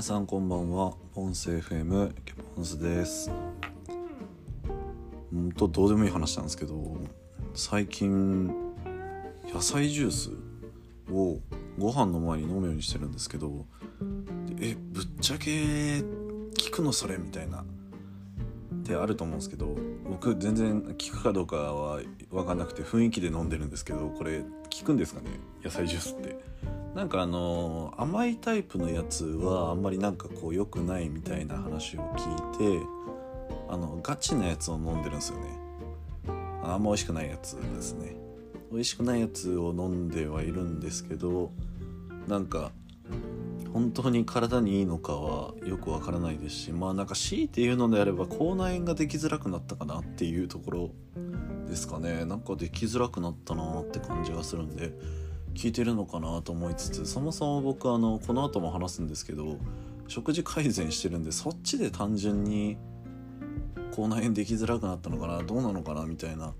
皆さんこんばんは。ポンス FM ケポンスです。うんとどうでもいい話なんですけど最近野菜ジュースをご飯の前に飲むようにしてるんですけどえぶっちゃけ聞くのそれみたいなってあると思うんですけど僕全然効くかどうかは分かんなくて雰囲気で飲んでるんですけどこれ効くんですかね？野菜ジュースって。なんかあの甘いタイプのやつはあんまりなんかこう良くないみたいな話を聞いてあのガチなやつを飲んでるんですよね。あんま美味しくないやつですね。美味しくないやつを飲んではいるんですけどなんか本当に体にいいのかはよくわからないですしまあなんか強いて言うのであれば口内炎ができづらくなったかなっていうところですかね。なんかできづらくなったなって感じがするんで聞いてるのかなと思いつつそもそも僕あのこの後も話すんですけど食事改善してるんでそっちで単純に口内炎できづらくなったのかなどうなのかなみたいな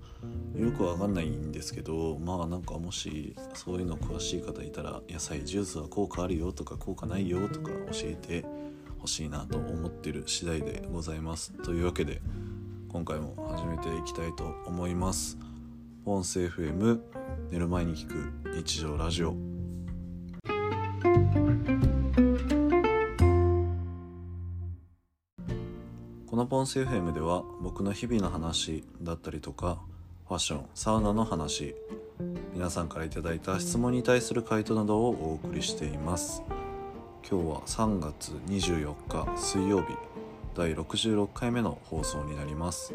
よくわかんないんですけどまあなんかもしそういうの詳しい方いたら野菜ジュースは効果あるよとか効果ないよとか教えてほしいなと思ってる次第でございます。というわけで今回も始めていきたいと思います。音声 FM 寝る前に聞く日常ラジオ。このポンセ FM では僕の日々の話だったりとかファッションサウナの話皆さんから頂いた質問に対する回答などをお送りしています。今日は3月24日水曜日第66回目の放送になります。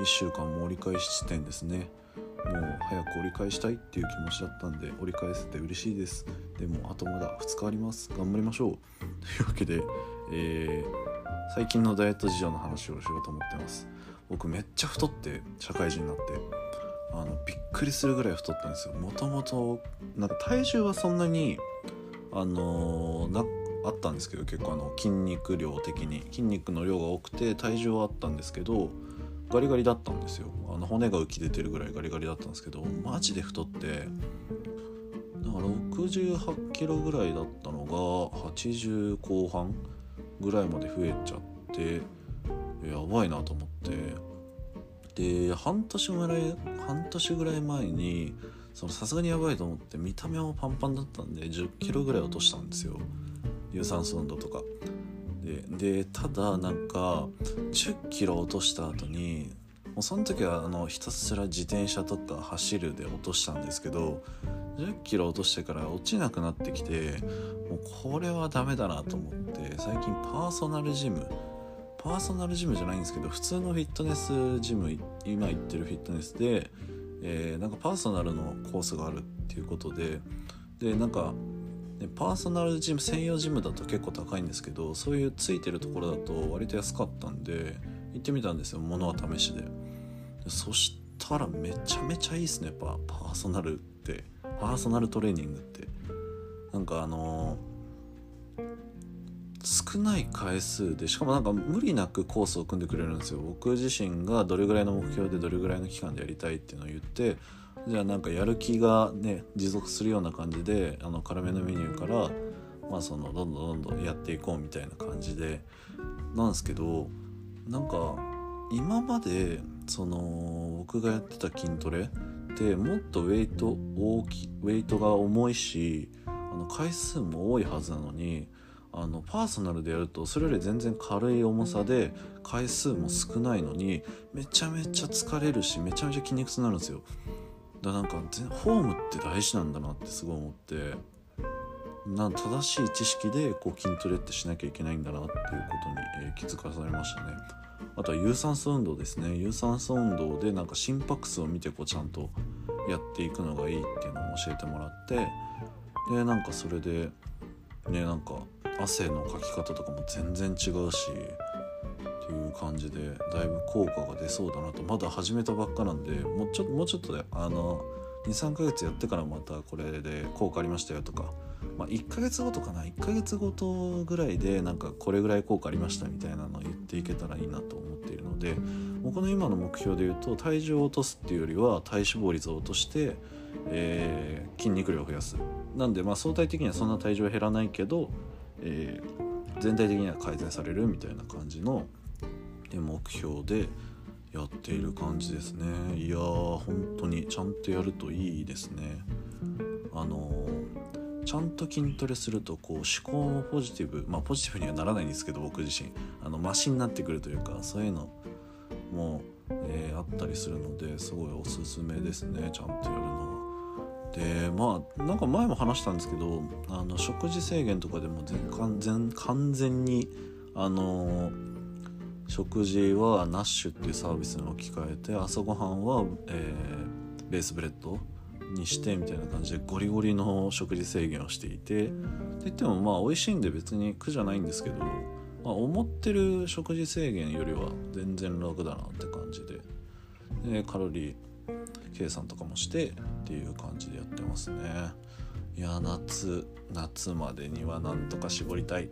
1週間も折り返し地点ですね。もう早く折り返したいっていう気持ちだったんで折り返せて嬉しいです。でもあとまだ2日あります。頑張りましょう。というわけで、えー、最近のダイエット事情の話をしようと思ってます。僕めっちゃ太って社会人になってあのびっくりするぐらい太ったんですよ。もともとなんか体重はそんなにあのー、なあったんですけど結構あの筋肉量的に。筋肉の量が多くて体重はあったんですけどガリガリだったんですよ。あの骨が浮き出てるぐらいガリガリだったんですけどマジで太ってだから68キロぐらいだったのが80後半ぐらいまで増えちゃってやばいなと思って。で半年ぐらい半年ぐらい前にさすがにやばいと思って見た目もパンパンだったんで10キロぐらい落としたんですよ。有酸素運動とか。でただなんか1 0キロ落とした後にもうその時はあのひたすら自転車とか走るで落としたんですけど1 0キロ落としてから落ちなくなってきてもうこれはダメだなと思って最近パーソナルジムパーソナルジムじゃないんですけど普通のフィットネスジム今行ってるフィットネスで、えー、なんかパーソナルのコースがあるっていうことででなんかでパーソナルジム専用ジムだと結構高いんですけどそういうついてるところだと割と安かったんで行ってみたんですよ物は試しで。そしたらめちゃめちゃいいっすねパパーソナルって。パーソナルトレーニングってなんかあの、少ない回数でしかもなんか無理なくコースを組んでくれるんですよ。僕自身がどれぐらいの目標でどれぐらいの期間でやりたいっていうのを言ってじゃあなんかやる気がね持続するような感じであの辛めのメニューからまあそのどんどんどんどんやっていこうみたいな感じでなんですけどなんか今までその僕がやってた筋トレってもっとウェイト大きウェイトが重いしあの回数も多いはずなのにあのパーソナルでやるとそれより全然軽い重さで回数も少ないのにめちゃめちゃ疲れるしめちゃめちゃ筋肉痛になるんですよ。だからなんかフォームって大事なんだなってすごい思って。な正しい知識でこう筋トレってしなきゃいけないんだなっていうことに、えー、気づかされましたね。あとは有酸素運動ですね。有酸素運動でなんか心拍数を見てこうちゃんとやっていくのがいいっていうのを教えてもらってでなんかそれでねなんか汗のかき方とかも全然違うしっていう感じでだいぶ効果が出そうだなと。まだ始めたばっかなんでもうちょもうちょっとであの23ヶ月やってからまたこれで効果ありましたよとか、まあ、1ヶ月ごとかな1ヶ月ごとぐらいでなんかこれぐらい効果ありましたみたいなのを言っていけたらいいなと思っているので僕の今の目標で言うと体重を落とすっていうよりは体脂肪率を落として、えー、筋肉量を増やす。なんでまあ相対的にはそんな体重は減らないけど、えー全体的には改善されるみたいな感じの目標でやっている感じですね。いやー本当にちゃんとやるといいですね。あのー、ちゃんと筋トレするとこう思考もポジティブまあポジティブにはならないんですけど僕自身あのマシになってくるというかそういうのも、えー、あったりするのですごいおすすめですねちゃんとやるのは。でまあなんか前も話したんですけどあの食事制限とかでも全完全完全にあのー食事はナッシュっていうサービスに置き換えて朝ごはんは、えー、ベースブレッドにしてみたいな感じでゴリゴリの食事制限をしていてって言ってもまあ美味しいんで別に苦じゃないんですけど、まあ、思ってる食事制限よりは全然楽だなって感じででカロリー計算とかもしてっていう感じでやってますね。いや夏夏までにはなんとか絞りたい。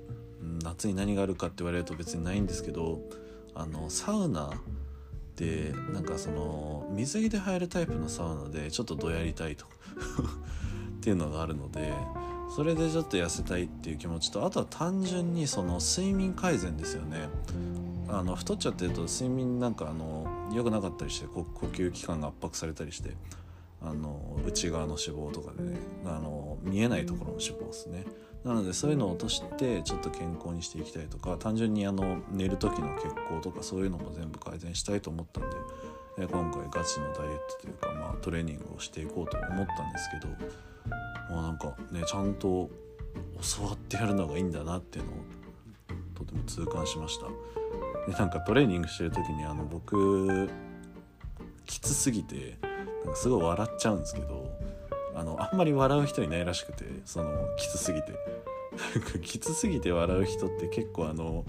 夏に何があるかって言われると別にないんですけどあのサウナでなんかその水着で入るタイプのサウナでちょっとどやりたいとか っていうのがあるのでそれでちょっと痩せたいっていう気持ちとあとは単純にその睡眠改善ですよね。あの太っちゃってると睡眠なんかあの良くなかったりして呼吸器官が圧迫されたりしてあの内側の脂肪とかでねあの見えないところの脂肪ですね。なのでそういうのを落としてちょっと健康にしていきたいとか単純にあの寝る時の血行とかそういうのも全部改善したいと思ったんで、今回ガチのダイエットというか、まあ、トレーニングをしていこうと思ったんですけどまあなんかねちゃんと教わってやるのがいいんだなっていうのをとても痛感しました。でなんかトレーニングしてる時にあの僕きつすぎてなんかすごい笑っちゃうんですけどあのあんまり笑う人いないらしくてそのきつすぎて。きつすぎて笑う人って結構あの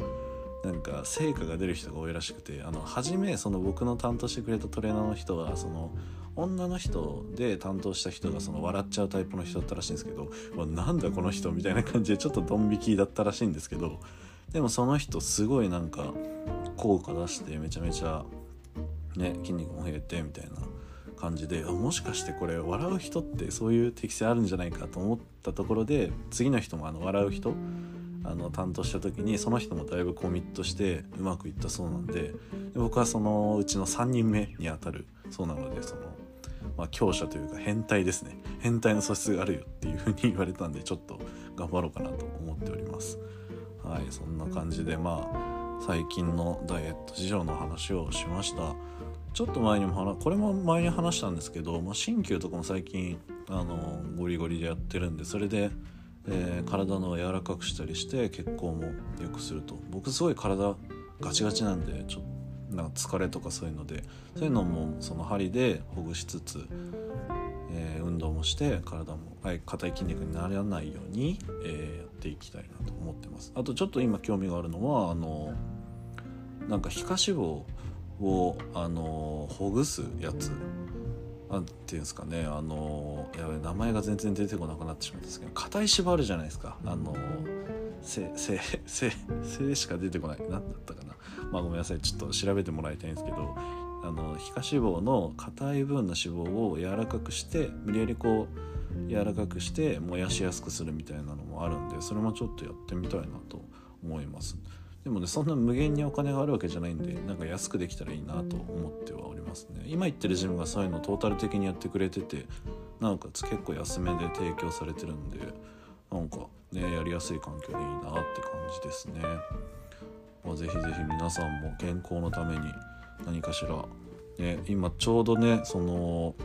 なんか成果が出る人が多いらしくてあの初めその僕の担当してくれたトレーナーの人はその女の人で担当した人がその笑っちゃうタイプの人だったらしいんですけどまなんだこの人みたいな感じでちょっとドン引きだったらしいんですけどでもその人すごいなんか効果出してめちゃめちゃね筋肉も増えてみたいな感じでもしかしてこれ笑う人ってそういう適性あるんじゃないかと思ったところで次の人もあの笑う人あの担当した時にその人もだいぶコミットしてうまくいったそうなんでで僕はそのうちの3人目にあたるそうなのでその、まあ、強者というか変態ですね。変態の素質があるよっていうふうに言われたんでちょっと頑張ろうかなと思っております。はいそんな感じでまあ最近のダイエット事情の話をしました。ちょっと前にも話これも前に話したんですけど、まあ、鍼灸とかも最近あのゴリゴリでやってるんでそれで、えー、体の柔らかくしたりして血行も良くすると。僕すごい体ガチガチなんでちょなんか疲れとかそういうのでそういうのもその針でほぐしつつ、えー、運動もして体も硬い筋肉にならないように、えー、やっていきたいなと思ってます。あとちょっと今興味があるのはあのなんか皮下脂肪をあのほぐすやつ。なんていうんですかね。あのやべ名前が全然出てこなくなってしまうんですけど硬い芝あるじゃないですか。あのせせせせしか出てこない。何だったかな。まあごめんなさい。ちょっと調べてもらいたいんですけどあの皮下脂肪の硬い分の脂肪を柔らかくして無理やりこう柔らかくして燃やしやすくするみたいなのもあるんでそれもちょっとやってみたいなと思います。でもねそんな無限にお金があるわけじゃないんでなんか安くできたらいいなと思ってはおりますね。今言ってるジムがそういうのトータル的にやってくれててなおかつ結構安めで提供されてるんでなんかねやりやすい環境でいいなって感じですね、まあ、ぜひぜひ皆さんも健康のために何かしらね今ちょうどねその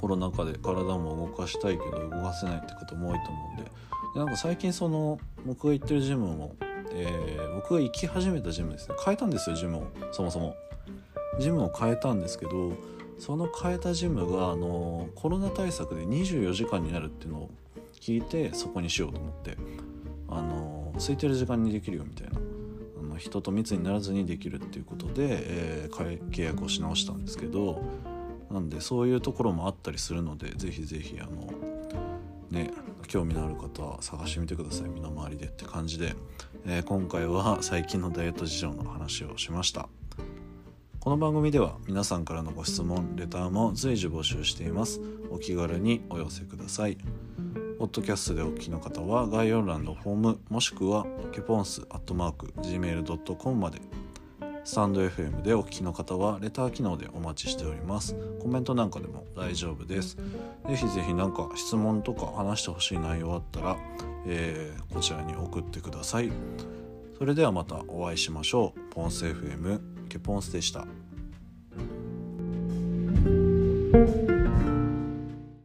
コロナ禍で体も動かしたいけど動かせないって方も多いと思うんででなんか最近その僕が行ってるジムもえー、僕が行き始めたジムですね。変えたんですよジムを。そもそも。ジムを変えたんですけどその変えたジムがあのコロナ対策で24時間になるっていうのを聞いてそこにしようと思って。あの空いてる時間にできるよみたいな。あの人と密にならずにできるっていうことで、えー、契約をし直したんですけどなんでそういうところもあったりするのでぜひぜひあのね興味のある方は探してみてください。身の回りでって感じで、えー、今回は最近のダイエット事情の話をしました。この番組では皆さんからのご質問レターも随時募集しています。お気軽にお寄せください。ポッドキャストでお聞きの方は概要欄のフォームもしくはケポンスアットマーク Gmail.com までスタンド FM でお聞きの方はレター機能でお待ちしております。コメントなんかでも大丈夫です。ぜひぜひなんか質問とか話してほしい内容あったら、えー、こちらに送ってください。それではまたお会いしましょう。ポンス FM ケポンスでした。